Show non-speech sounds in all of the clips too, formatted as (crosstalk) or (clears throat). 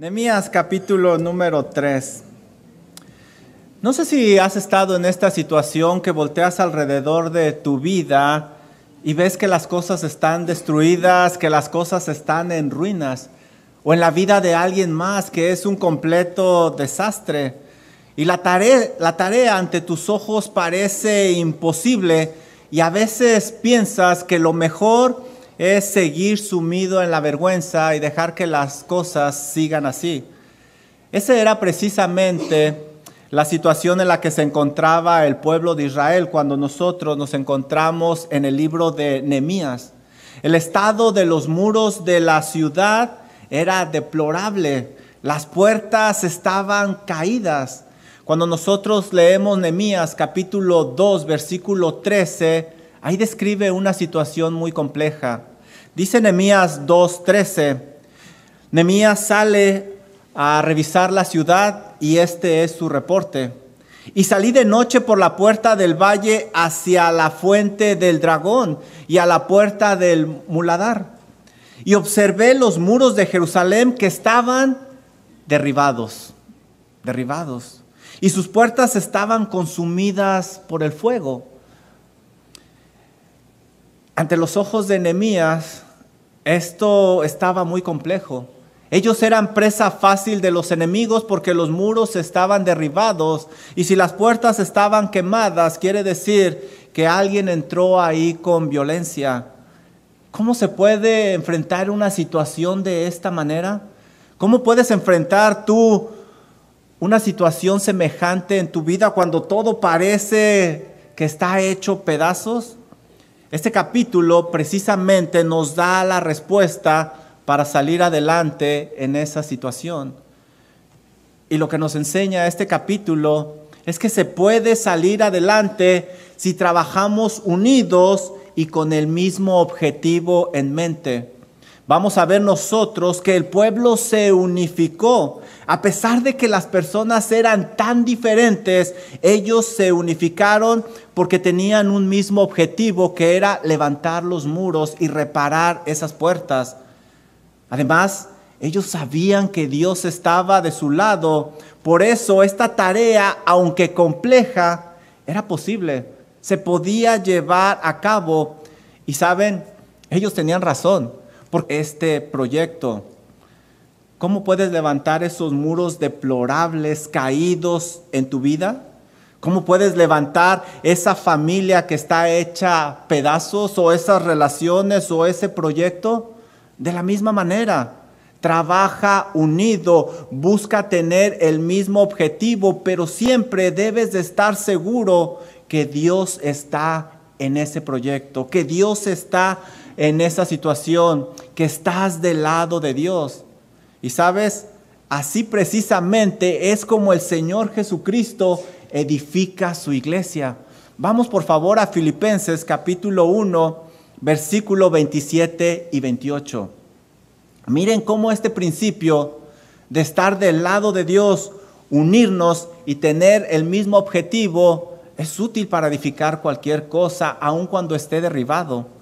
Nehemías capítulo número 3. No sé si has estado en esta situación que volteas alrededor de tu vida y ves que las cosas están destruidas, que las cosas están en ruinas, o en la vida de alguien más que es un completo desastre. Y la tarea, la tarea ante tus ojos parece imposible y a veces piensas que lo mejor es seguir sumido en la vergüenza y dejar que las cosas sigan así. Esa era precisamente la situación en la que se encontraba el pueblo de Israel cuando nosotros nos encontramos en el libro de Nehemías. El estado de los muros de la ciudad era deplorable. Las puertas estaban caídas. Cuando nosotros leemos Nehemías capítulo 2 versículo 13, ahí describe una situación muy compleja. Dice Nehemías 2:13, Nehemías sale a revisar la ciudad y este es su reporte. Y salí de noche por la puerta del valle hacia la fuente del dragón y a la puerta del muladar. Y observé los muros de Jerusalén que estaban derribados, derribados. Y sus puertas estaban consumidas por el fuego. Ante los ojos de Nehemías, esto estaba muy complejo. Ellos eran presa fácil de los enemigos porque los muros estaban derribados y si las puertas estaban quemadas, quiere decir que alguien entró ahí con violencia. ¿Cómo se puede enfrentar una situación de esta manera? ¿Cómo puedes enfrentar tú una situación semejante en tu vida cuando todo parece que está hecho pedazos? Este capítulo precisamente nos da la respuesta para salir adelante en esa situación. Y lo que nos enseña este capítulo es que se puede salir adelante si trabajamos unidos y con el mismo objetivo en mente. Vamos a ver nosotros que el pueblo se unificó. A pesar de que las personas eran tan diferentes, ellos se unificaron porque tenían un mismo objetivo que era levantar los muros y reparar esas puertas. Además, ellos sabían que Dios estaba de su lado. Por eso esta tarea, aunque compleja, era posible. Se podía llevar a cabo. Y saben, ellos tenían razón. Porque este proyecto, ¿cómo puedes levantar esos muros deplorables, caídos en tu vida? ¿Cómo puedes levantar esa familia que está hecha pedazos o esas relaciones o ese proyecto? De la misma manera, trabaja unido, busca tener el mismo objetivo, pero siempre debes de estar seguro que Dios está en ese proyecto, que Dios está en esa situación, que estás del lado de Dios. Y sabes, así precisamente es como el Señor Jesucristo edifica su iglesia. Vamos por favor a Filipenses capítulo 1, versículo 27 y 28. Miren cómo este principio de estar del lado de Dios, unirnos y tener el mismo objetivo, es útil para edificar cualquier cosa, aun cuando esté derribado.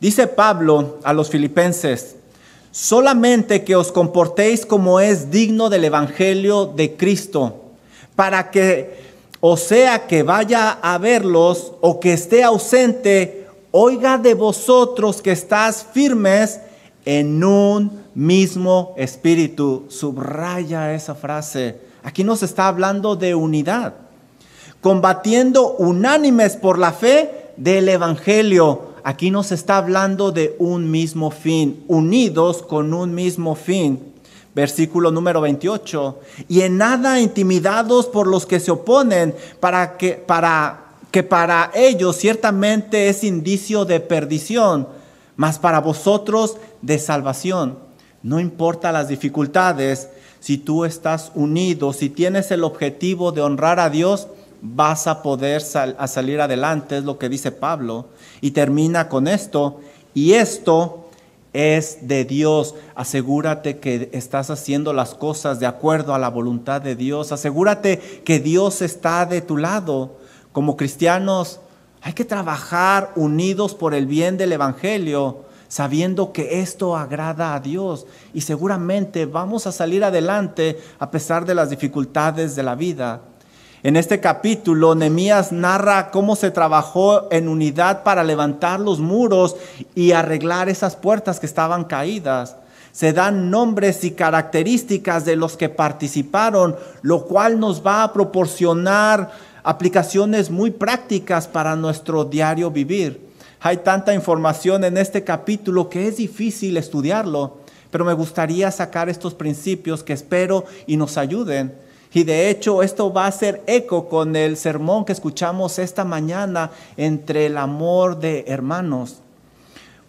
Dice Pablo a los filipenses, solamente que os comportéis como es digno del Evangelio de Cristo, para que, o sea que vaya a verlos o que esté ausente, oiga de vosotros que estás firmes en un mismo espíritu. Subraya esa frase. Aquí nos está hablando de unidad. Combatiendo unánimes por la fe del Evangelio. Aquí nos está hablando de un mismo fin, unidos con un mismo fin. Versículo número 28. Y en nada intimidados por los que se oponen, para que para que para ellos ciertamente es indicio de perdición, mas para vosotros de salvación. No importa las dificultades, si tú estás unido, si tienes el objetivo de honrar a Dios, vas a poder salir adelante, es lo que dice Pablo. Y termina con esto, y esto es de Dios. Asegúrate que estás haciendo las cosas de acuerdo a la voluntad de Dios. Asegúrate que Dios está de tu lado. Como cristianos hay que trabajar unidos por el bien del Evangelio. sabiendo que esto agrada a Dios y seguramente vamos a salir adelante a pesar de las dificultades de la vida. En este capítulo, Nehemías narra cómo se trabajó en unidad para levantar los muros y arreglar esas puertas que estaban caídas. Se dan nombres y características de los que participaron, lo cual nos va a proporcionar aplicaciones muy prácticas para nuestro diario vivir. Hay tanta información en este capítulo que es difícil estudiarlo, pero me gustaría sacar estos principios que espero y nos ayuden. Y de hecho esto va a ser eco con el sermón que escuchamos esta mañana entre el amor de hermanos.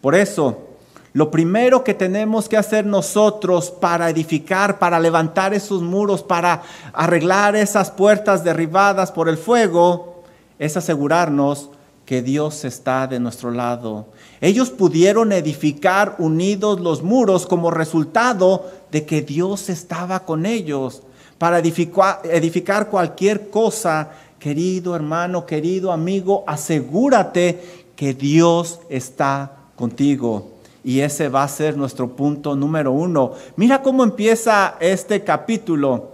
Por eso, lo primero que tenemos que hacer nosotros para edificar, para levantar esos muros, para arreglar esas puertas derribadas por el fuego, es asegurarnos que Dios está de nuestro lado. Ellos pudieron edificar unidos los muros como resultado de que Dios estaba con ellos para edificar, cualquier cosa, querido hermano, querido amigo, asegúrate que Dios está contigo. Y ese va a ser nuestro punto número uno. Mira cómo empieza este capítulo.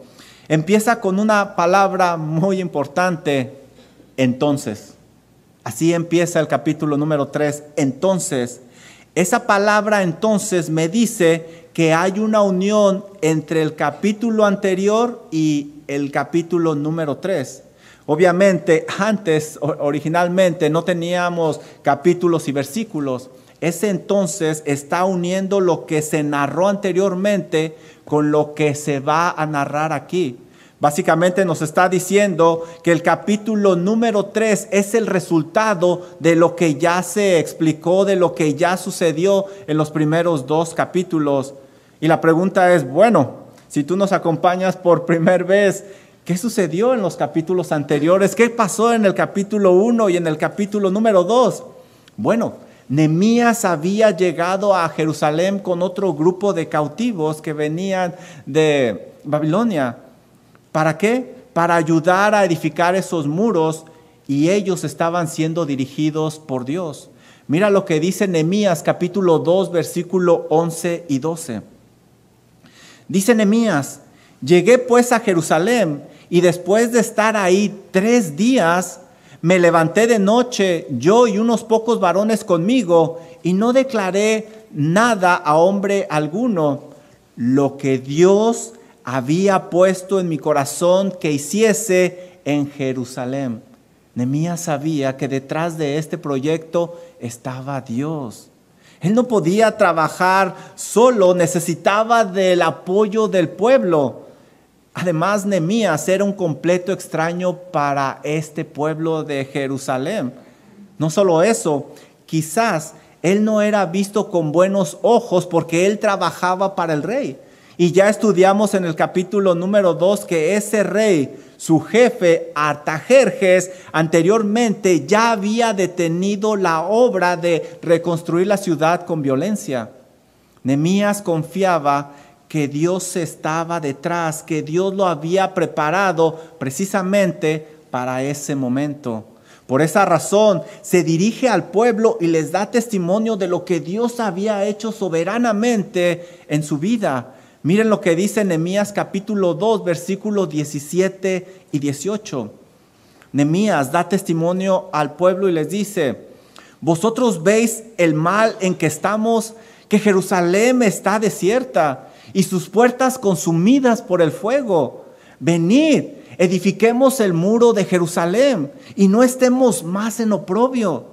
Empieza con una palabra muy importante, entonces. Así empieza el capítulo número tres, entonces. Esa palabra entonces me dice que hay una unión entre el capítulo anterior y el capítulo número 3. Obviamente, antes, originalmente, no teníamos capítulos y versículos. Ese entonces está uniendo lo que se narró anteriormente con lo que se va a narrar aquí. Básicamente nos está diciendo que el capítulo número 3 es el resultado de lo que ya se explicó, de lo que ya sucedió en los primeros dos capítulos y la pregunta es, bueno, si tú nos acompañas por primera vez, ¿qué sucedió en los capítulos anteriores? ¿Qué pasó en el capítulo 1 y en el capítulo número 2? Bueno, Nemías había llegado a Jerusalén con otro grupo de cautivos que venían de Babilonia. ¿Para qué? Para ayudar a edificar esos muros y ellos estaban siendo dirigidos por Dios. Mira lo que dice Nemías capítulo 2 versículo 11 y 12. Dice Nehemías, llegué pues a Jerusalén y después de estar ahí tres días, me levanté de noche, yo y unos pocos varones conmigo, y no declaré nada a hombre alguno, lo que Dios había puesto en mi corazón que hiciese en Jerusalén. Nehemías sabía que detrás de este proyecto estaba Dios. Él no podía trabajar solo, necesitaba del apoyo del pueblo. Además, Nemías era un completo extraño para este pueblo de Jerusalén. No solo eso, quizás él no era visto con buenos ojos porque él trabajaba para el rey. Y ya estudiamos en el capítulo número 2 que ese rey su jefe Artajerjes anteriormente ya había detenido la obra de reconstruir la ciudad con violencia. Nemías confiaba que Dios estaba detrás, que Dios lo había preparado precisamente para ese momento. Por esa razón se dirige al pueblo y les da testimonio de lo que Dios había hecho soberanamente en su vida. Miren lo que dice Nehemías capítulo 2, versículos 17 y 18. Nehemías da testimonio al pueblo y les dice, vosotros veis el mal en que estamos, que Jerusalén está desierta y sus puertas consumidas por el fuego. Venid, edifiquemos el muro de Jerusalén y no estemos más en oprobio.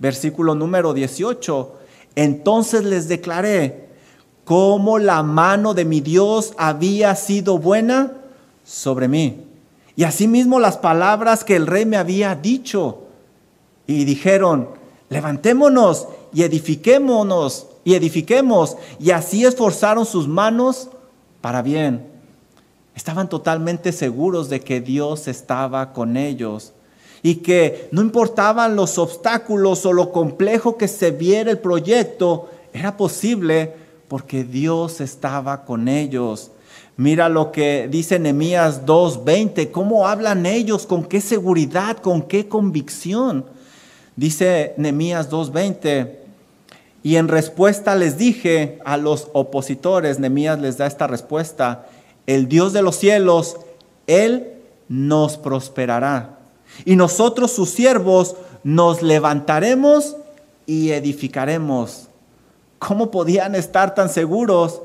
Versículo número 18. Entonces les declaré, cómo la mano de mi Dios había sido buena sobre mí. Y asimismo las palabras que el rey me había dicho. Y dijeron, levantémonos y edifiquémonos y edifiquemos. Y así esforzaron sus manos para bien. Estaban totalmente seguros de que Dios estaba con ellos y que no importaban los obstáculos o lo complejo que se viera el proyecto, era posible porque Dios estaba con ellos. Mira lo que dice Nehemías 2:20, cómo hablan ellos, con qué seguridad, con qué convicción. Dice Nehemías 2:20, Y en respuesta les dije a los opositores, Nemías les da esta respuesta, el Dios de los cielos, Él nos prosperará. Y nosotros sus siervos nos levantaremos y edificaremos. ¿Cómo podían estar tan seguros?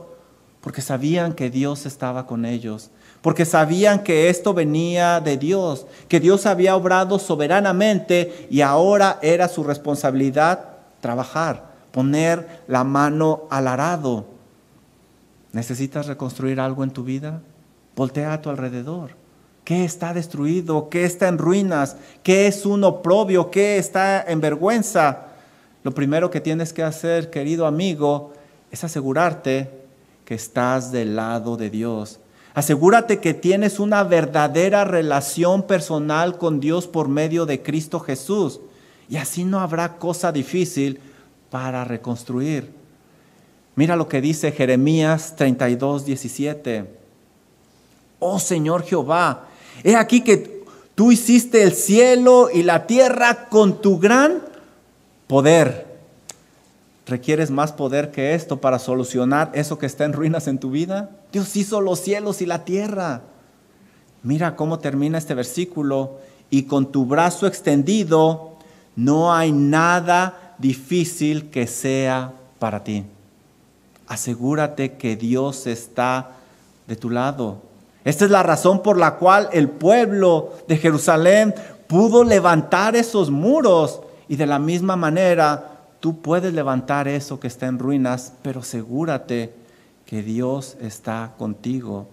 Porque sabían que Dios estaba con ellos, porque sabían que esto venía de Dios, que Dios había obrado soberanamente y ahora era su responsabilidad trabajar, poner la mano al arado. ¿Necesitas reconstruir algo en tu vida? Voltea a tu alrededor. ¿Qué está destruido? ¿Qué está en ruinas? ¿Qué es un oprobio? ¿Qué está en vergüenza? Lo primero que tienes que hacer, querido amigo, es asegurarte que estás del lado de Dios. Asegúrate que tienes una verdadera relación personal con Dios por medio de Cristo Jesús. Y así no habrá cosa difícil para reconstruir. Mira lo que dice Jeremías 32, 17. Oh Señor Jehová, he aquí que tú hiciste el cielo y la tierra con tu gran poder. ¿Requieres más poder que esto para solucionar eso que está en ruinas en tu vida? Dios hizo los cielos y la tierra. Mira cómo termina este versículo. Y con tu brazo extendido no hay nada difícil que sea para ti. Asegúrate que Dios está de tu lado. Esta es la razón por la cual el pueblo de Jerusalén pudo levantar esos muros y de la misma manera tú puedes levantar eso que está en ruinas, pero asegúrate que Dios está contigo.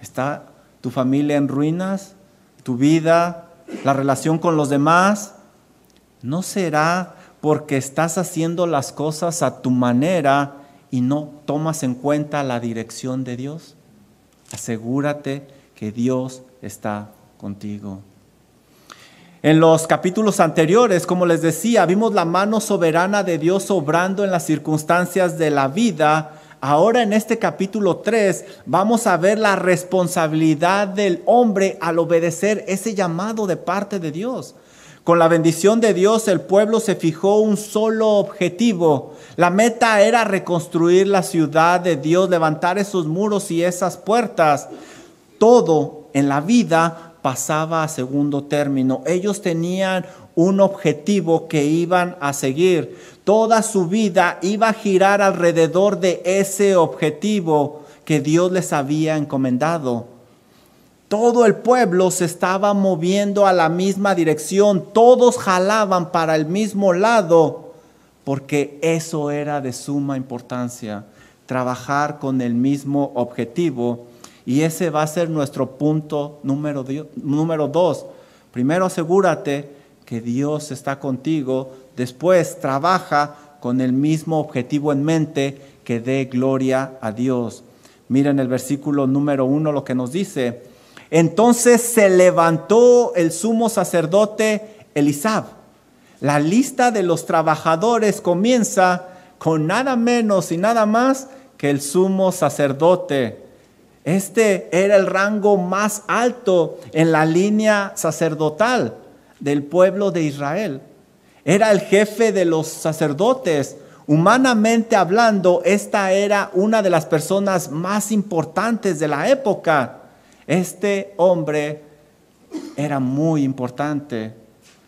¿Está tu familia en ruinas? ¿Tu vida? ¿La relación con los demás? ¿No será porque estás haciendo las cosas a tu manera y no tomas en cuenta la dirección de Dios? Asegúrate que Dios está contigo. En los capítulos anteriores, como les decía, vimos la mano soberana de Dios obrando en las circunstancias de la vida. Ahora en este capítulo 3 vamos a ver la responsabilidad del hombre al obedecer ese llamado de parte de Dios. Con la bendición de Dios el pueblo se fijó un solo objetivo. La meta era reconstruir la ciudad de Dios, levantar esos muros y esas puertas. Todo en la vida pasaba a segundo término. Ellos tenían un objetivo que iban a seguir. Toda su vida iba a girar alrededor de ese objetivo que Dios les había encomendado. Todo el pueblo se estaba moviendo a la misma dirección, todos jalaban para el mismo lado, porque eso era de suma importancia, trabajar con el mismo objetivo y ese va a ser nuestro punto número, dos. Primero asegúrate que Dios está contigo. Después trabaja con el mismo objetivo en mente que dé gloria a Dios. Miren el versículo número uno lo que nos dice. Entonces se levantó el sumo sacerdote Elisab. La lista de los trabajadores comienza con nada menos y nada más que el sumo sacerdote este era el rango más alto en la línea sacerdotal del pueblo de Israel. Era el jefe de los sacerdotes. Humanamente hablando, esta era una de las personas más importantes de la época. Este hombre era muy importante.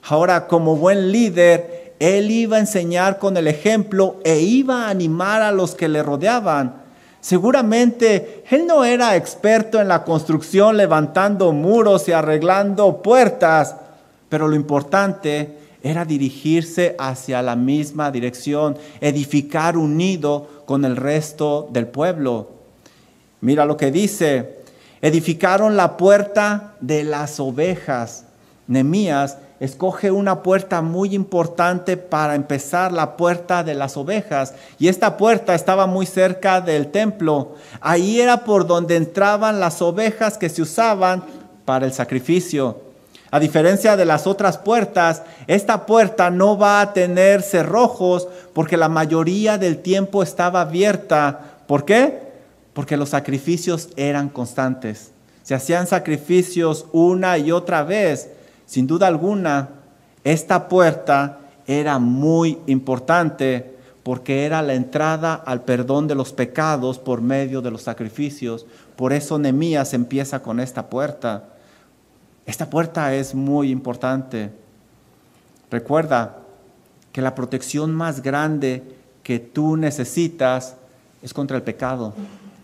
Ahora, como buen líder, él iba a enseñar con el ejemplo e iba a animar a los que le rodeaban Seguramente él no era experto en la construcción, levantando muros y arreglando puertas, pero lo importante era dirigirse hacia la misma dirección, edificar unido con el resto del pueblo. Mira lo que dice, edificaron la puerta de las ovejas. Nemías escoge una puerta muy importante para empezar, la puerta de las ovejas. Y esta puerta estaba muy cerca del templo. Ahí era por donde entraban las ovejas que se usaban para el sacrificio. A diferencia de las otras puertas, esta puerta no va a tener cerrojos porque la mayoría del tiempo estaba abierta. ¿Por qué? Porque los sacrificios eran constantes. Se hacían sacrificios una y otra vez. Sin duda alguna, esta puerta era muy importante porque era la entrada al perdón de los pecados por medio de los sacrificios. Por eso Nehemías empieza con esta puerta. Esta puerta es muy importante. Recuerda que la protección más grande que tú necesitas es contra el pecado.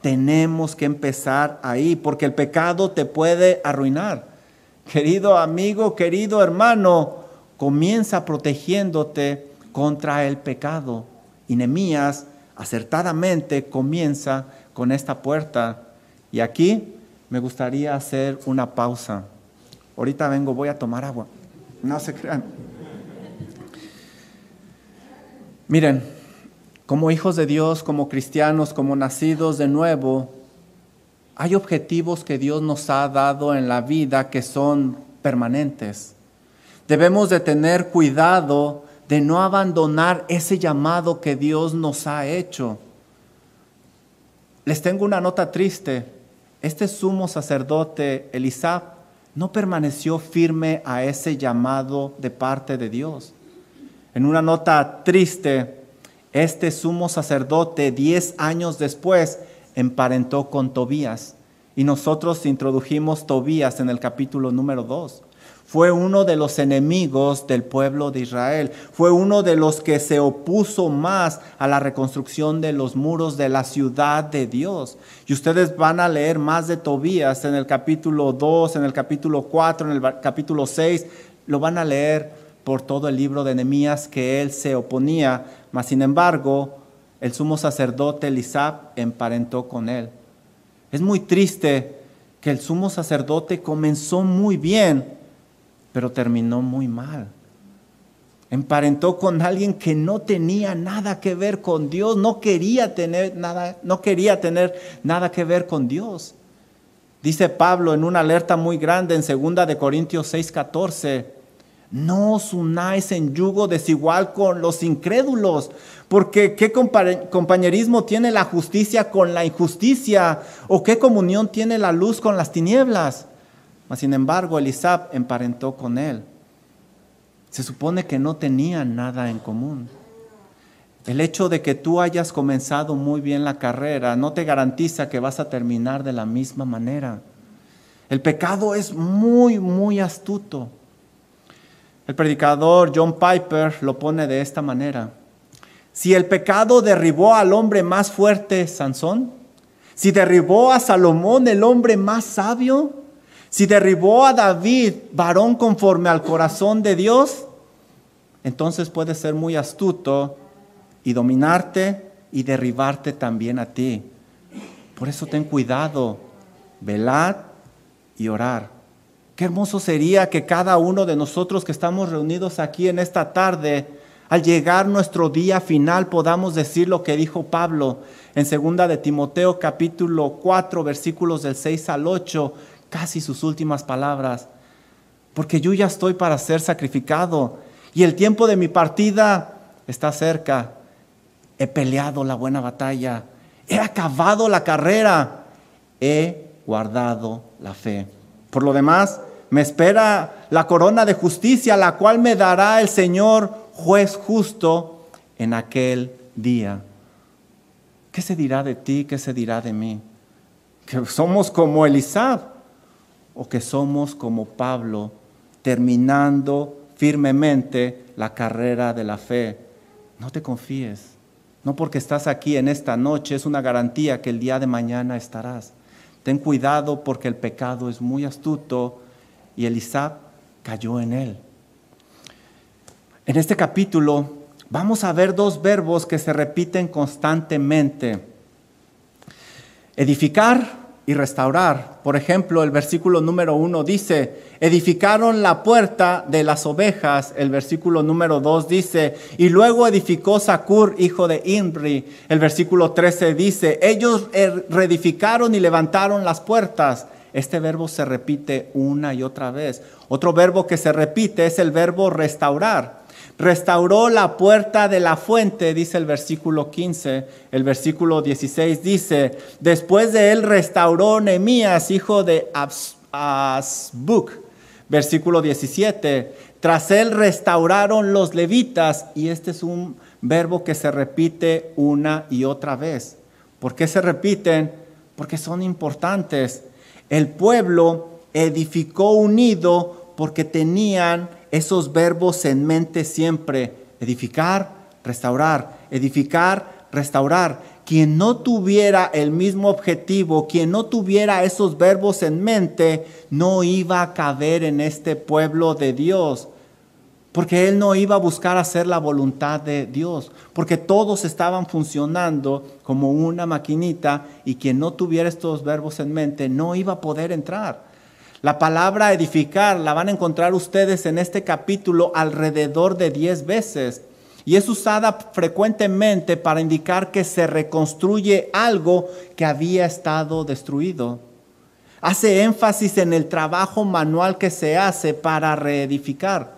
Tenemos que empezar ahí porque el pecado te puede arruinar. Querido amigo, querido hermano, comienza protegiéndote contra el pecado. Y Nehemías acertadamente comienza con esta puerta. Y aquí me gustaría hacer una pausa. Ahorita vengo, voy a tomar agua. No se crean. Miren, como hijos de Dios, como cristianos, como nacidos de nuevo, hay objetivos que Dios nos ha dado en la vida que son permanentes. Debemos de tener cuidado de no abandonar ese llamado que Dios nos ha hecho. Les tengo una nota triste. Este sumo sacerdote, Elisab, no permaneció firme a ese llamado de parte de Dios. En una nota triste, este sumo sacerdote, diez años después, emparentó con Tobías. Y nosotros introdujimos Tobías en el capítulo número 2. Fue uno de los enemigos del pueblo de Israel. Fue uno de los que se opuso más a la reconstrucción de los muros de la ciudad de Dios. Y ustedes van a leer más de Tobías en el capítulo 2, en el capítulo 4, en el capítulo 6. Lo van a leer por todo el libro de Nehemías que él se oponía, mas sin embargo, el sumo sacerdote Elisab emparentó con él. Es muy triste que el sumo sacerdote comenzó muy bien, pero terminó muy mal. Emparentó con alguien que no tenía nada que ver con Dios, no quería tener nada, no quería tener nada que ver con Dios. Dice Pablo en una alerta muy grande en 2 de Corintios 6:14, no os unáis en yugo desigual con los incrédulos, porque ¿qué compañerismo tiene la justicia con la injusticia? ¿O qué comunión tiene la luz con las tinieblas? Mas sin embargo, Elisab emparentó con él. Se supone que no tenían nada en común. El hecho de que tú hayas comenzado muy bien la carrera no te garantiza que vas a terminar de la misma manera. El pecado es muy, muy astuto. El predicador John Piper lo pone de esta manera. Si el pecado derribó al hombre más fuerte, Sansón, si derribó a Salomón, el hombre más sabio, si derribó a David, varón conforme al corazón de Dios, entonces puede ser muy astuto y dominarte y derribarte también a ti. Por eso ten cuidado, velad y orar. Qué hermoso sería que cada uno de nosotros que estamos reunidos aquí en esta tarde, al llegar nuestro día final, podamos decir lo que dijo Pablo en segunda de Timoteo capítulo 4 versículos del 6 al 8, casi sus últimas palabras. Porque yo ya estoy para ser sacrificado y el tiempo de mi partida está cerca. He peleado la buena batalla, he acabado la carrera, he guardado la fe. Por lo demás, me espera la corona de justicia, la cual me dará el Señor juez justo en aquel día. ¿Qué se dirá de ti? ¿Qué se dirá de mí? ¿Que somos como Elisab o que somos como Pablo, terminando firmemente la carrera de la fe? No te confíes. No porque estás aquí en esta noche es una garantía que el día de mañana estarás. Ten cuidado porque el pecado es muy astuto y Elisab cayó en él. En este capítulo vamos a ver dos verbos que se repiten constantemente. Edificar y restaurar. Por ejemplo, el versículo número uno dice, edificaron la puerta de las ovejas. El versículo número dos dice, y luego edificó Sacur, hijo de Imri. El versículo 13 dice, ellos er, reedificaron y levantaron las puertas. Este verbo se repite una y otra vez. Otro verbo que se repite es el verbo restaurar. Restauró la puerta de la fuente, dice el versículo 15. El versículo 16 dice, después de él restauró Nehemías, hijo de Asbuk. Versículo 17, tras él restauraron los levitas, y este es un verbo que se repite una y otra vez. ¿Por qué se repiten? Porque son importantes. El pueblo edificó unido porque tenían esos verbos en mente siempre. Edificar, restaurar, edificar, restaurar. Quien no tuviera el mismo objetivo, quien no tuviera esos verbos en mente, no iba a caber en este pueblo de Dios porque él no iba a buscar hacer la voluntad de Dios, porque todos estaban funcionando como una maquinita y quien no tuviera estos verbos en mente no iba a poder entrar. La palabra edificar la van a encontrar ustedes en este capítulo alrededor de 10 veces y es usada frecuentemente para indicar que se reconstruye algo que había estado destruido. Hace énfasis en el trabajo manual que se hace para reedificar.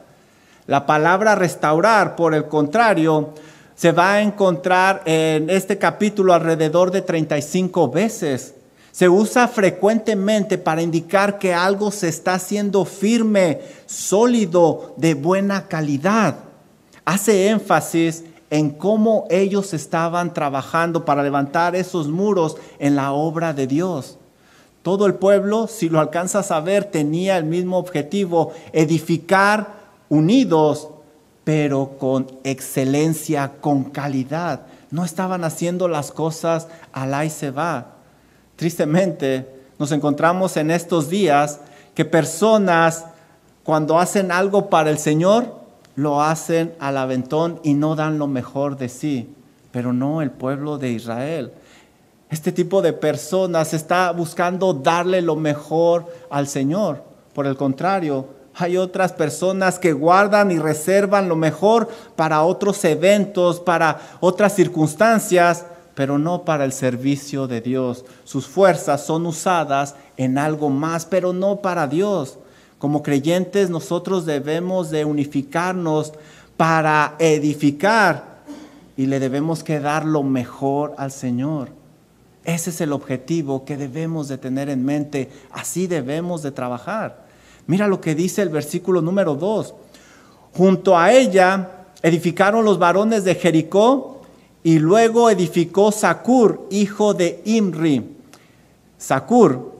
La palabra restaurar, por el contrario, se va a encontrar en este capítulo alrededor de 35 veces. Se usa frecuentemente para indicar que algo se está haciendo firme, sólido, de buena calidad. Hace énfasis en cómo ellos estaban trabajando para levantar esos muros en la obra de Dios. Todo el pueblo, si lo alcanzas a ver, tenía el mismo objetivo, edificar unidos, pero con excelencia, con calidad. No estaban haciendo las cosas al y se va. Tristemente, nos encontramos en estos días que personas cuando hacen algo para el Señor, lo hacen al aventón y no dan lo mejor de sí, pero no el pueblo de Israel. Este tipo de personas está buscando darle lo mejor al Señor. Por el contrario, hay otras personas que guardan y reservan lo mejor para otros eventos, para otras circunstancias, pero no para el servicio de Dios. Sus fuerzas son usadas en algo más, pero no para Dios. Como creyentes nosotros debemos de unificarnos para edificar y le debemos que dar lo mejor al Señor. Ese es el objetivo que debemos de tener en mente. Así debemos de trabajar. Mira lo que dice el versículo número 2. Junto a ella edificaron los varones de Jericó y luego edificó Sacur, hijo de Imri. Sacur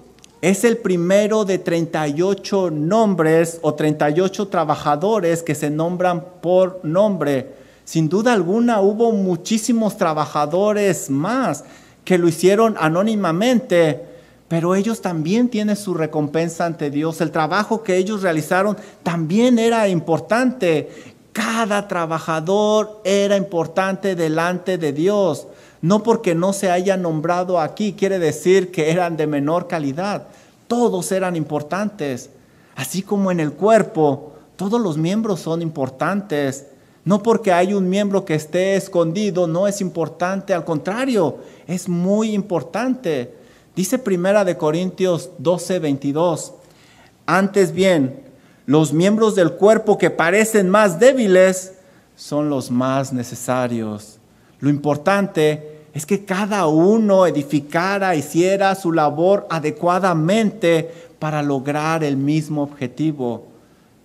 es el primero de 38 nombres o 38 trabajadores que se nombran por nombre. Sin duda alguna hubo muchísimos trabajadores más que lo hicieron anónimamente, pero ellos también tienen su recompensa ante Dios. El trabajo que ellos realizaron también era importante. Cada trabajador era importante delante de Dios. No porque no se haya nombrado aquí quiere decir que eran de menor calidad. Todos eran importantes. Así como en el cuerpo, todos los miembros son importantes. No porque hay un miembro que esté escondido, no es importante. Al contrario, es muy importante. Dice Primera de Corintios 12, 22. Antes bien, los miembros del cuerpo que parecen más débiles son los más necesarios. Lo importante es que cada uno edificara, hiciera su labor adecuadamente para lograr el mismo objetivo.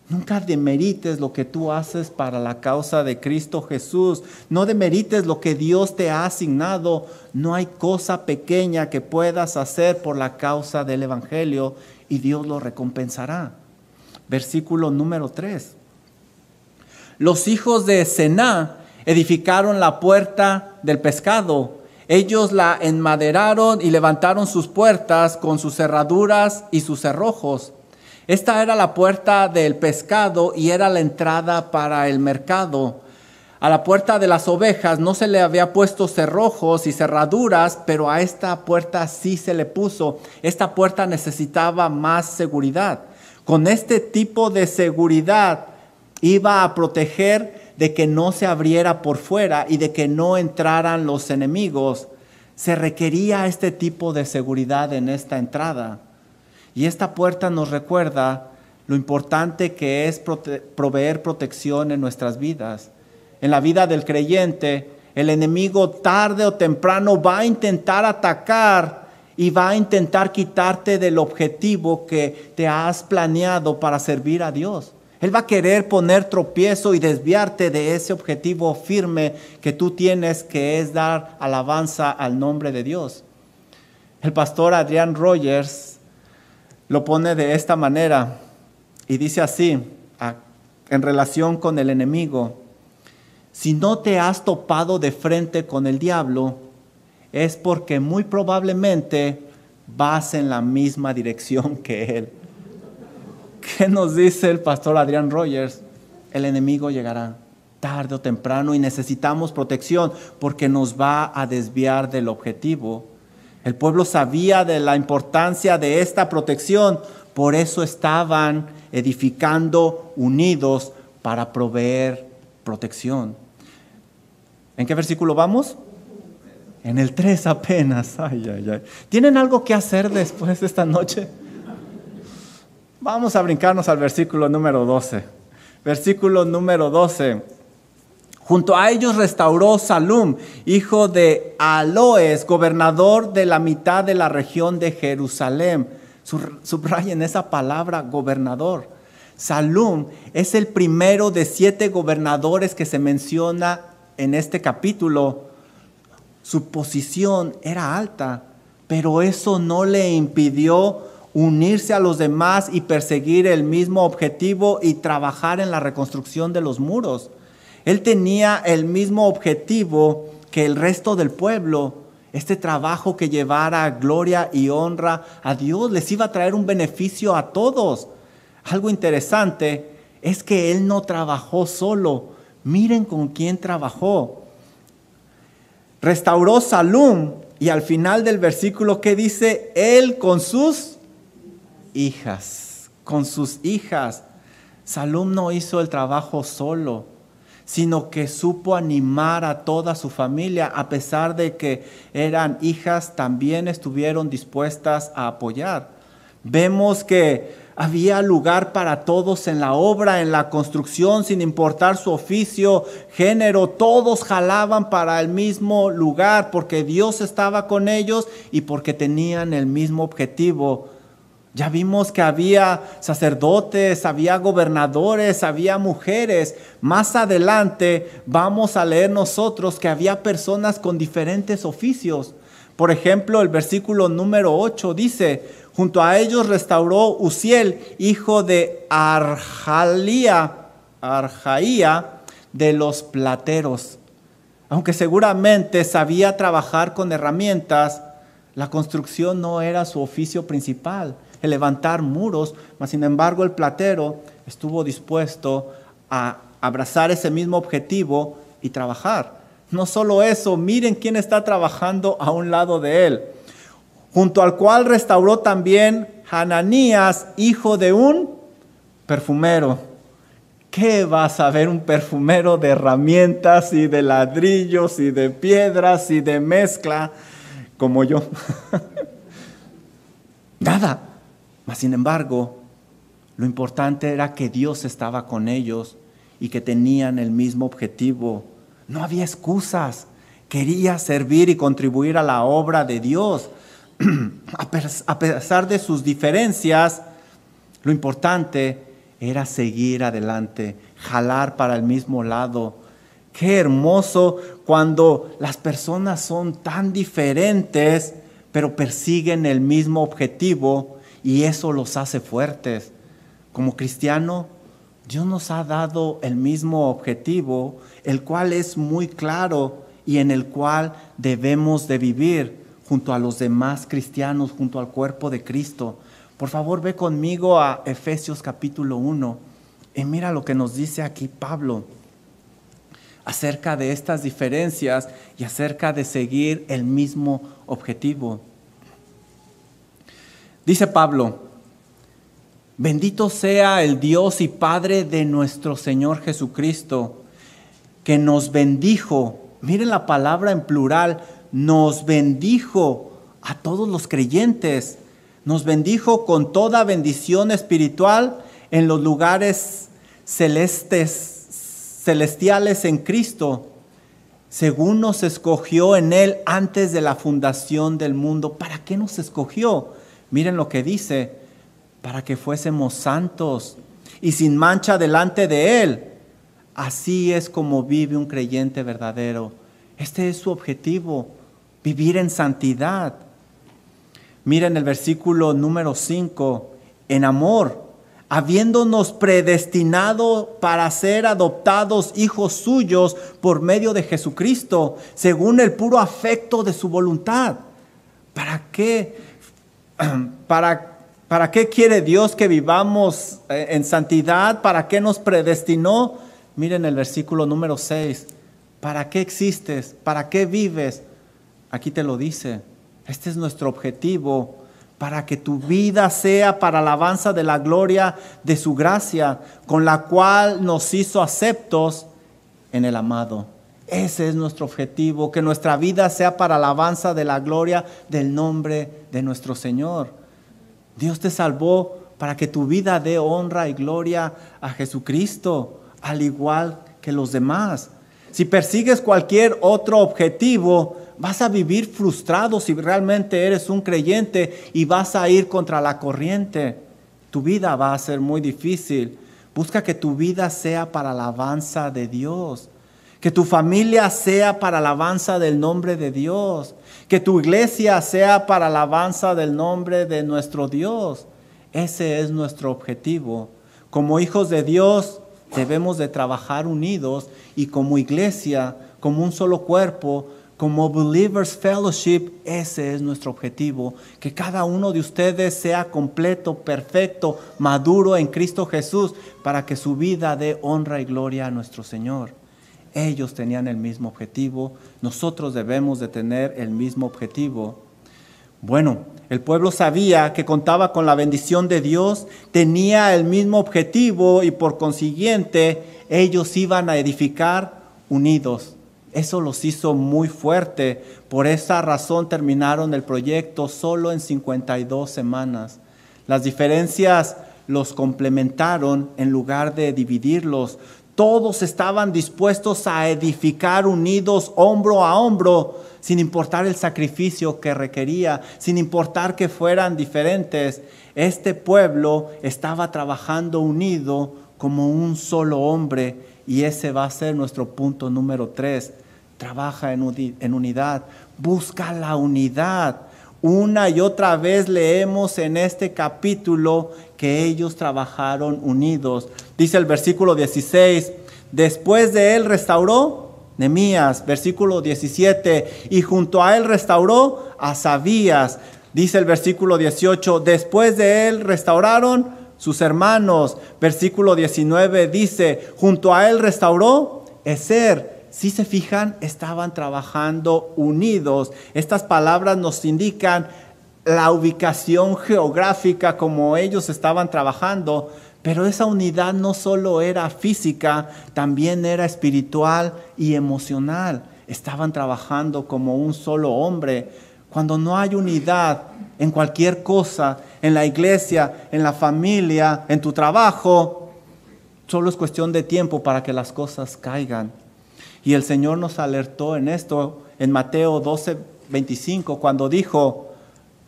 Nunca demerites lo que tú haces para la causa de Cristo Jesús. No demerites lo que Dios te ha asignado. No hay cosa pequeña que puedas hacer por la causa del Evangelio y Dios lo recompensará. Versículo número 3. Los hijos de Sená edificaron la puerta del pescado. Ellos la enmaderaron y levantaron sus puertas con sus cerraduras y sus cerrojos. Esta era la puerta del pescado y era la entrada para el mercado. A la puerta de las ovejas no se le había puesto cerrojos y cerraduras, pero a esta puerta sí se le puso. Esta puerta necesitaba más seguridad. Con este tipo de seguridad iba a proteger de que no se abriera por fuera y de que no entraran los enemigos. Se requería este tipo de seguridad en esta entrada. Y esta puerta nos recuerda lo importante que es proveer protección en nuestras vidas. En la vida del creyente, el enemigo tarde o temprano va a intentar atacar y va a intentar quitarte del objetivo que te has planeado para servir a Dios. Él va a querer poner tropiezo y desviarte de ese objetivo firme que tú tienes, que es dar alabanza al nombre de Dios. El pastor Adrián Rogers lo pone de esta manera y dice así, en relación con el enemigo, si no te has topado de frente con el diablo, es porque muy probablemente vas en la misma dirección (laughs) que él. ¿Qué nos dice el pastor Adrián Rogers? El enemigo llegará tarde o temprano y necesitamos protección porque nos va a desviar del objetivo. El pueblo sabía de la importancia de esta protección, por eso estaban edificando unidos para proveer protección. ¿En qué versículo vamos? En el 3 apenas. Ay, ay, ay. ¿Tienen algo que hacer después de esta noche? Vamos a brincarnos al versículo número 12. Versículo número 12. Junto a ellos restauró Salum, hijo de Aloes, gobernador de la mitad de la región de Jerusalén. Subrayen esa palabra, gobernador. Salum es el primero de siete gobernadores que se menciona en este capítulo. Su posición era alta, pero eso no le impidió unirse a los demás y perseguir el mismo objetivo y trabajar en la reconstrucción de los muros. Él tenía el mismo objetivo que el resto del pueblo. Este trabajo que llevara gloria y honra a Dios les iba a traer un beneficio a todos. Algo interesante es que él no trabajó solo. Miren con quién trabajó. Restauró Salum y al final del versículo que dice, él con sus hijas, con sus hijas. Salum no hizo el trabajo solo, sino que supo animar a toda su familia, a pesar de que eran hijas, también estuvieron dispuestas a apoyar. Vemos que había lugar para todos en la obra, en la construcción, sin importar su oficio, género, todos jalaban para el mismo lugar porque Dios estaba con ellos y porque tenían el mismo objetivo ya vimos que había sacerdotes, había gobernadores, había mujeres. Más adelante vamos a leer nosotros que había personas con diferentes oficios. Por ejemplo, el versículo número 8 dice, junto a ellos restauró Uziel, hijo de Arjalía, Arjaía, de los plateros. Aunque seguramente sabía trabajar con herramientas, la construcción no era su oficio principal levantar muros, mas sin embargo el platero estuvo dispuesto a abrazar ese mismo objetivo y trabajar. No solo eso, miren quién está trabajando a un lado de él, junto al cual restauró también Hananías, hijo de un perfumero. ¿Qué va a saber un perfumero de herramientas y de ladrillos y de piedras y de mezcla como yo? (laughs) Nada. Mas sin embargo, lo importante era que Dios estaba con ellos y que tenían el mismo objetivo. No había excusas. Quería servir y contribuir a la obra de Dios. (clears throat) A pesar de sus diferencias, lo importante era seguir adelante, jalar para el mismo lado. Qué hermoso cuando las personas son tan diferentes, pero persiguen el mismo objetivo y eso los hace fuertes. Como cristiano, Dios nos ha dado el mismo objetivo, el cual es muy claro y en el cual debemos de vivir junto a los demás cristianos, junto al cuerpo de Cristo. Por favor, ve conmigo a Efesios capítulo 1 y mira lo que nos dice aquí Pablo acerca de estas diferencias y acerca de seguir el mismo objetivo. Dice Pablo, bendito sea el Dios y Padre de nuestro Señor Jesucristo, que nos bendijo, miren la palabra en plural, nos bendijo a todos los creyentes, nos bendijo con toda bendición espiritual en los lugares celestes, celestiales en Cristo, según nos escogió en Él antes de la fundación del mundo. ¿Para qué nos escogió? Miren lo que dice, para que fuésemos santos y sin mancha delante de Él. Así es como vive un creyente verdadero. Este es su objetivo, vivir en santidad. Miren el versículo número 5, en amor, habiéndonos predestinado para ser adoptados hijos suyos por medio de Jesucristo, según el puro afecto de su voluntad. ¿Para qué? (clears throat) ¿Para ¿Para qué quiere Dios que vivamos eh, en santidad? ¿Para qué nos predestinó? Miren el versículo número 6. ¿Para qué existes? ¿Para qué vives? Aquí te lo dice. Este es nuestro objetivo. Para que tu vida sea para alabanza de la gloria de su gracia, con la cual nos hizo aceptos en el amado. Ese es nuestro objetivo, que nuestra vida sea para alabanza de la gloria del nombre de nuestro Señor. Dios te salvó para que tu vida dé honra y gloria a Jesucristo, al igual que los demás. Si persigues cualquier otro objetivo, vas a vivir frustrado si realmente eres un creyente y vas a ir contra la corriente. Tu vida va a ser muy difícil. Busca que tu vida sea para la alabanza de Dios. Que tu familia sea para la alabanza del nombre de Dios. Que tu iglesia sea para la alabanza del nombre de nuestro Dios. Ese es nuestro objetivo. Como hijos de Dios debemos de trabajar unidos y como iglesia, como un solo cuerpo, como Believers Fellowship, ese es nuestro objetivo. Que cada uno de ustedes sea completo, perfecto, maduro en Cristo Jesús, para que su vida dé honra y gloria a nuestro Señor. Ellos tenían el mismo objetivo, nosotros debemos de tener el mismo objetivo. Bueno, el pueblo sabía que contaba con la bendición de Dios, tenía el mismo objetivo y por consiguiente ellos iban a edificar unidos. Eso los hizo muy fuerte. Por esa razón terminaron el proyecto solo en 52 semanas. Las diferencias los complementaron en lugar de dividirlos. Todos estaban dispuestos a edificar unidos hombro a hombro, sin importar el sacrificio que requería, sin importar que fueran diferentes. Este pueblo estaba trabajando unido como un solo hombre y ese va a ser nuestro punto número tres. Trabaja en unidad, busca la unidad. Una y otra vez leemos en este capítulo que ellos trabajaron unidos. Dice el versículo 16, después de él restauró Nemías, versículo 17, y junto a él restauró a Sabías. Dice el versículo 18, después de él restauraron sus hermanos. Versículo 19 dice, junto a él restauró Eser si se fijan, estaban trabajando unidos. Estas palabras nos indican la ubicación geográfica como ellos estaban trabajando, pero esa unidad no solo era física, también era espiritual y emocional. Estaban trabajando como un solo hombre. Cuando no hay unidad en cualquier cosa, en la iglesia, en la familia, en tu trabajo, solo es cuestión de tiempo para que las cosas caigan. Y el Señor nos alertó en esto en Mateo 12, 25, cuando dijo,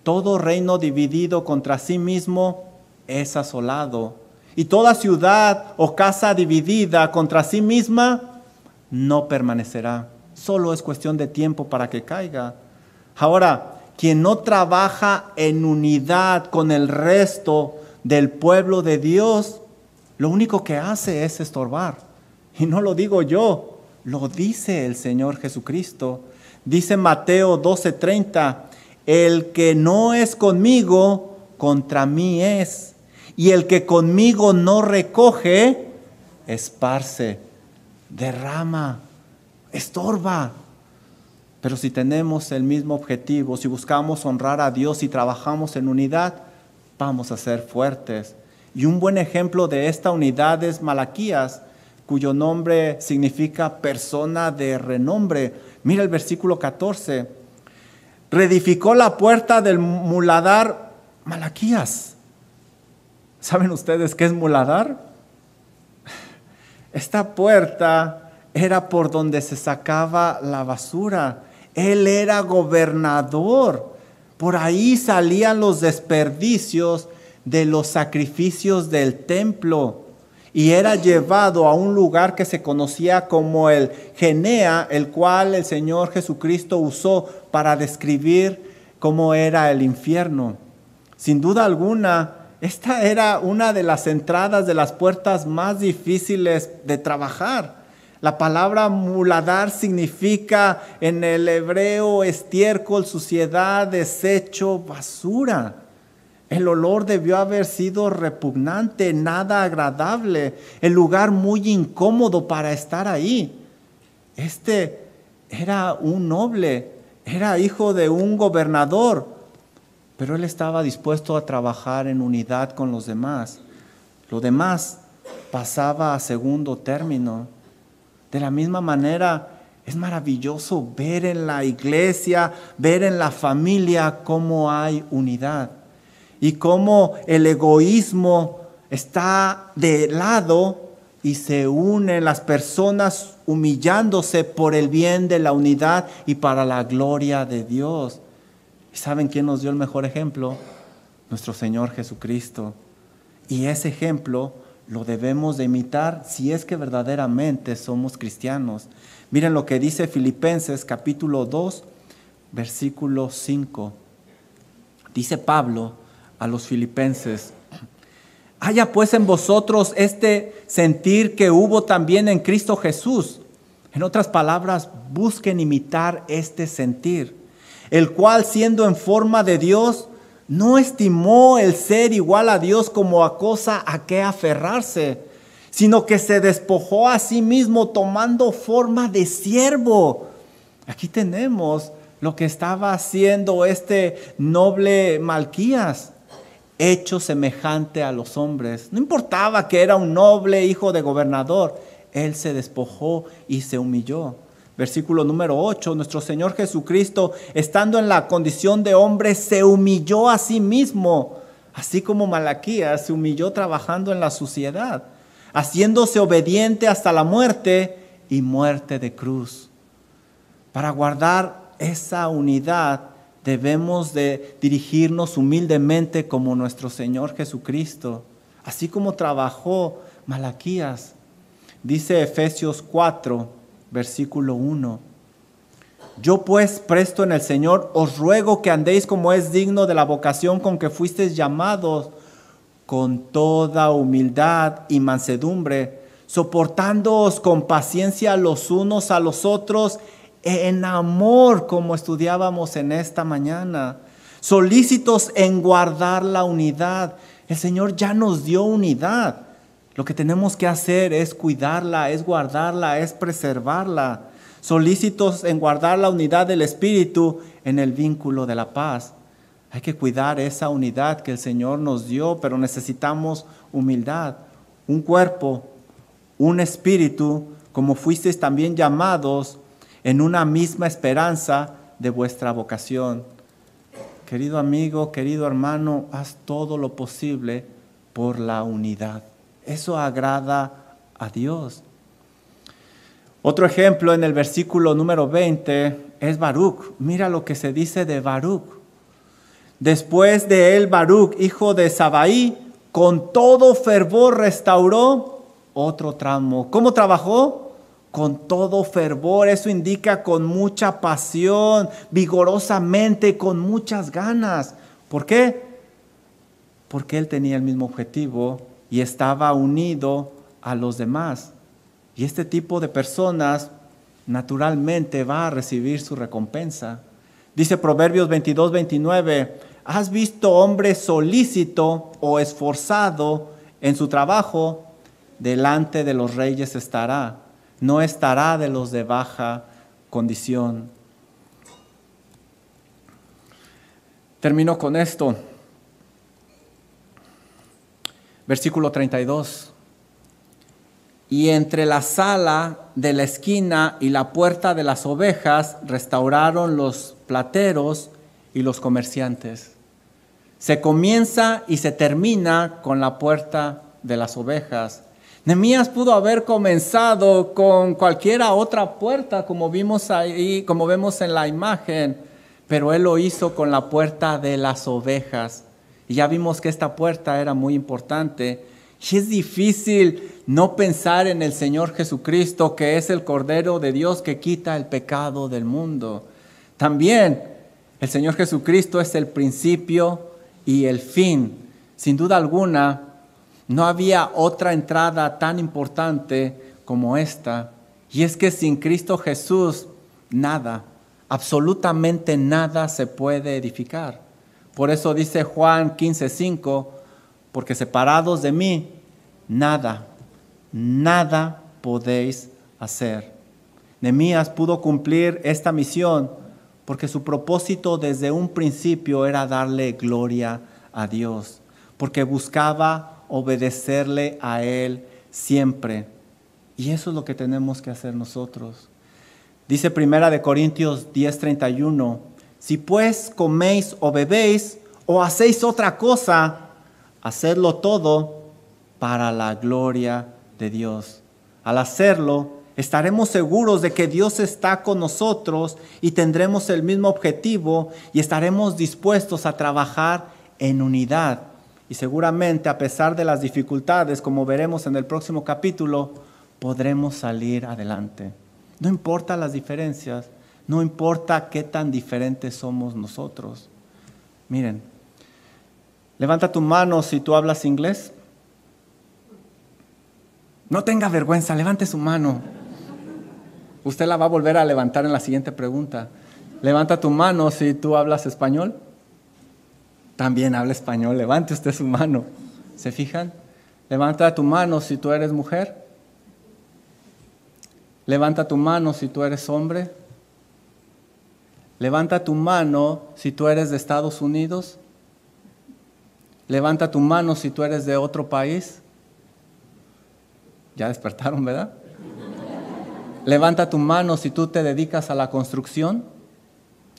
todo reino dividido contra sí mismo es asolado. Y toda ciudad o casa dividida contra sí misma no permanecerá. Solo es cuestión de tiempo para que caiga. Ahora, quien no trabaja en unidad con el resto del pueblo de Dios, lo único que hace es estorbar. Y no lo digo yo, lo dice el Señor Jesucristo. Dice Mateo 12:30, el que no es conmigo, contra mí es. Y el que conmigo no recoge, esparce, derrama, estorba. Pero si tenemos el mismo objetivo, si buscamos honrar a Dios y trabajamos en unidad, vamos a ser fuertes. Y un buen ejemplo de esta unidad es Malaquías cuyo nombre significa persona de renombre. Mira el versículo 14. Reedificó la puerta del muladar Malaquías. ¿Saben ustedes qué es muladar? Esta puerta era por donde se sacaba la basura. Él era gobernador. Por ahí salían los desperdicios de los sacrificios del templo. Y era llevado a un lugar que se conocía como el Genea, el cual el Señor Jesucristo usó para describir cómo era el infierno. Sin duda alguna, esta era una de las entradas de las puertas más difíciles de trabajar. La palabra muladar significa en el hebreo estiércol, suciedad, desecho, basura. El olor debió haber sido repugnante, nada agradable, el lugar muy incómodo para estar ahí. Este era un noble, era hijo de un gobernador, pero él estaba dispuesto a trabajar en unidad con los demás. Lo demás pasaba a segundo término. De la misma manera, es maravilloso ver en la iglesia, ver en la familia cómo hay unidad y cómo el egoísmo está de lado y se unen las personas humillándose por el bien de la unidad y para la gloria de Dios. ¿Saben quién nos dio el mejor ejemplo? Nuestro Señor Jesucristo. Y ese ejemplo lo debemos de imitar si es que verdaderamente somos cristianos. Miren lo que dice Filipenses capítulo 2, versículo 5. Dice Pablo a los filipenses, haya pues en vosotros este sentir que hubo también en Cristo Jesús. En otras palabras, busquen imitar este sentir el cual siendo en forma de Dios, no estimó el ser igual a Dios como a cosa a que aferrarse, sino que se despojó a sí mismo tomando forma de siervo. Aquí tenemos lo que estaba haciendo este noble Malquías, hecho semejante a los hombres. No importaba que era un noble hijo de gobernador, él se despojó y se humilló. Versículo número 8, nuestro Señor Jesucristo, estando en la condición de hombre, se humilló a sí mismo, así como Malaquías se humilló trabajando en la suciedad, haciéndose obediente hasta la muerte y muerte de cruz. Para guardar esa unidad debemos de dirigirnos humildemente como nuestro Señor Jesucristo, así como trabajó Malaquías. Dice Efesios 4, versículo 1. Yo pues, presto en el Señor, os ruego que andéis como es digno de la vocación con que fuisteis llamados, con toda humildad y mansedumbre, soportándoos con paciencia los unos a los otros, en amor, como estudiábamos en esta mañana, solícitos en guardar la unidad. El Señor ya nos dio unidad. Lo que tenemos que hacer es cuidarla, es guardarla, es preservarla. Solícitos en guardar la unidad del Espíritu en el vínculo de la paz. Hay que cuidar esa unidad que el Señor nos dio, pero necesitamos humildad, un cuerpo, un espíritu, como fuisteis también llamados en una misma esperanza de vuestra vocación. Querido amigo, querido hermano, haz todo lo posible por la unidad. Eso agrada a Dios. Otro ejemplo en el versículo número 20 es Baruch. Mira lo que se dice de Baruch. Después de él, Baruch, hijo de Sabaí, con todo fervor restauró otro tramo. ¿Cómo trabajó? Con todo fervor. Eso indica con mucha pasión, vigorosamente, con muchas ganas. ¿Por qué? Porque él tenía el mismo objetivo y estaba unido a los demás. Y este tipo de personas naturalmente va a recibir su recompensa. Dice Proverbios 22, 29, ¿has visto hombre solícito o esforzado en su trabajo? Delante de los reyes estará, no estará de los de baja condición. Termino con esto. Versículo 32. Y entre la sala de la esquina y la puerta de las ovejas restauraron los plateros y los comerciantes. Se comienza y se termina con la puerta de las ovejas. Nemías pudo haber comenzado con cualquiera otra puerta, como vimos ahí, como vemos en la imagen, pero él lo hizo con la puerta de las ovejas. Y ya vimos que esta puerta era muy importante. Y es difícil no pensar en el Señor Jesucristo, que es el Cordero de Dios que quita el pecado del mundo. También el Señor Jesucristo es el principio y el fin. Sin duda alguna, no había otra entrada tan importante como esta. Y es que sin Cristo Jesús, nada, absolutamente nada se puede edificar. Por eso dice Juan 15:5, porque separados de mí, nada, nada podéis hacer. Nemías pudo cumplir esta misión porque su propósito desde un principio era darle gloria a Dios, porque buscaba obedecerle a Él siempre. Y eso es lo que tenemos que hacer nosotros. Dice Primera de Corintios 10:31, si pues coméis o bebéis o hacéis otra cosa, hacedlo todo para la gloria de Dios. Al hacerlo, estaremos seguros de que Dios está con nosotros y tendremos el mismo objetivo y estaremos dispuestos a trabajar en unidad. Y seguramente a pesar de las dificultades, como veremos en el próximo capítulo, podremos salir adelante. No importa las diferencias, no importa qué tan diferentes somos nosotros. Miren, levanta tu mano si tú hablas inglés. No tenga vergüenza, levante su mano. Usted la va a volver a levantar en la siguiente pregunta. Levanta tu mano si tú hablas español. También habla español, levante usted su mano. ¿Se fijan? Levanta tu mano si tú eres mujer. Levanta tu mano si tú eres hombre. Levanta tu mano si tú eres de Estados Unidos. Levanta tu mano si tú eres de otro país. Ya despertaron, ¿verdad? Levanta tu mano si tú te dedicas a la construcción,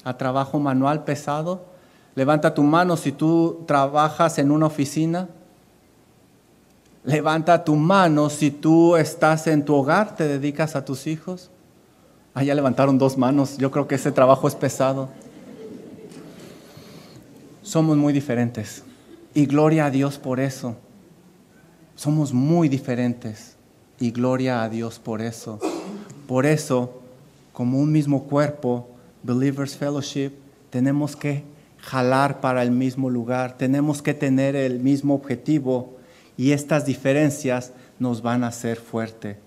a trabajo manual pesado. Levanta tu mano si tú trabajas en una oficina. Levanta tu mano si tú estás en tu hogar, te dedicas a tus hijos. Ah, ya levantaron dos manos. Yo creo que ese trabajo es pesado. Somos muy diferentes. Y gloria a Dios por eso. Somos muy diferentes. Y gloria a Dios por eso. Por eso, como un mismo cuerpo, Believers Fellowship, tenemos que jalar para el mismo lugar. Tenemos que tener el mismo objetivo y estas diferencias nos van a hacer fuerte.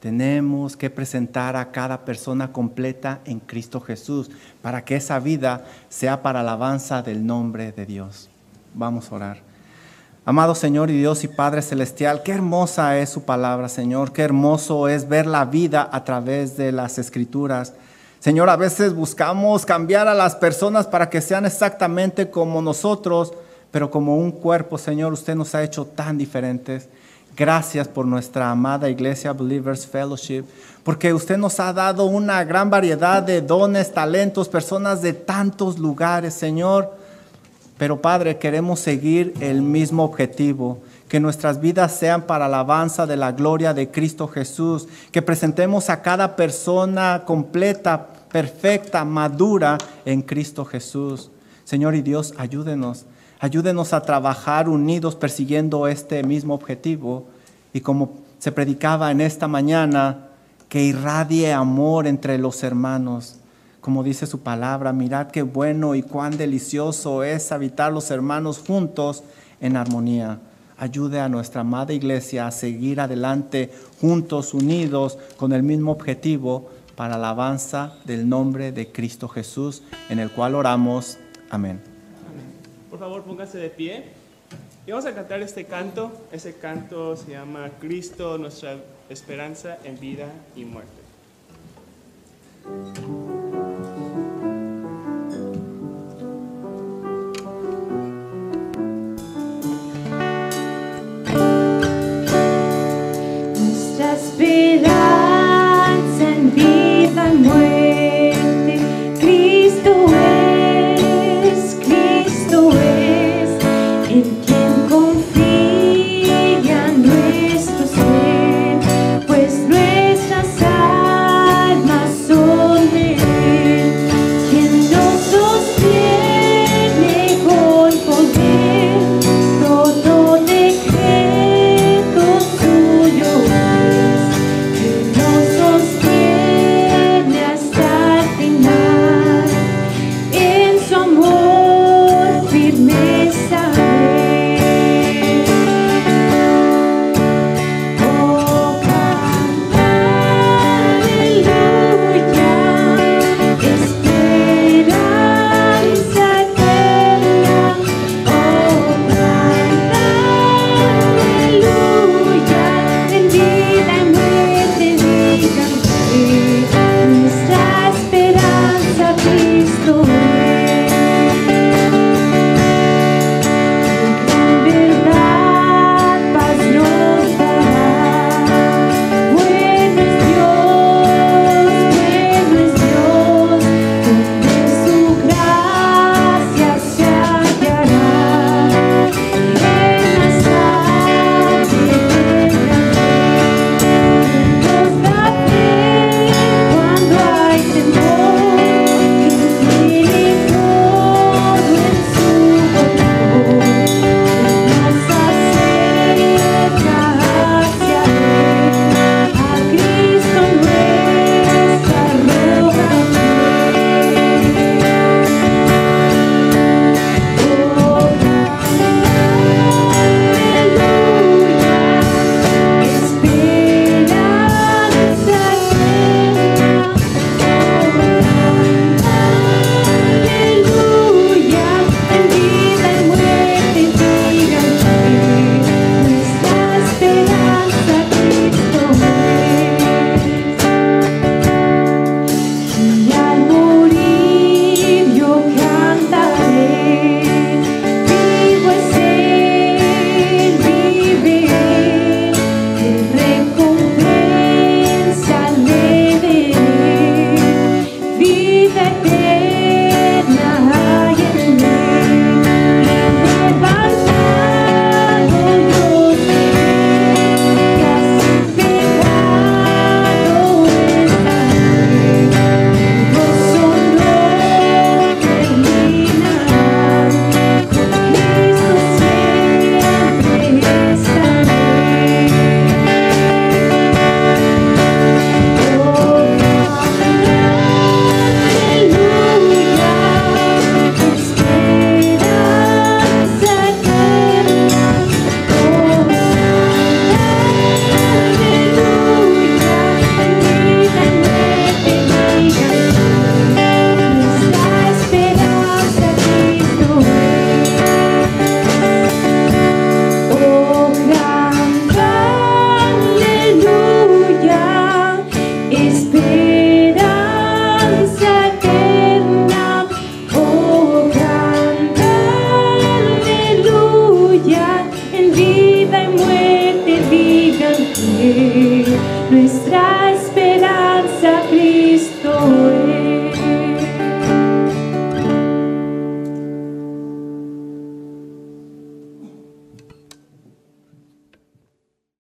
Tenemos que presentar a cada persona completa en Cristo Jesús para que esa vida sea para alabanza del nombre de Dios. Vamos a orar. Amado Señor y Dios y Padre Celestial, qué hermosa es su palabra, Señor. Qué hermoso es ver la vida a través de las escrituras. Señor, a veces buscamos cambiar a las personas para que sean exactamente como nosotros pero como un cuerpo, Señor, usted nos ha hecho tan diferentes. Gracias por nuestra amada iglesia Believers Fellowship, porque usted nos ha dado una gran variedad de dones, talentos, personas de tantos lugares, Señor. Pero Padre, queremos seguir el mismo objetivo, que nuestras vidas sean para alabanza de la gloria de Cristo Jesús, que presentemos a cada persona completa, perfecta, madura en Cristo Jesús. Señor y Dios, ayúdenos Ayúdenos a trabajar unidos persiguiendo este mismo objetivo y como se predicaba en esta mañana, que irradie amor entre los hermanos. Como dice su palabra, mirad qué bueno y cuán delicioso es habitar los hermanos juntos en armonía. Ayude a nuestra amada iglesia a seguir adelante juntos, unidos, con el mismo objetivo para la alabanza del nombre de Cristo Jesús, en el cual oramos. Amén. Por favor, póngase de pie. Y vamos a cantar este canto. Ese canto se llama Cristo, nuestra esperanza en vida y muerte.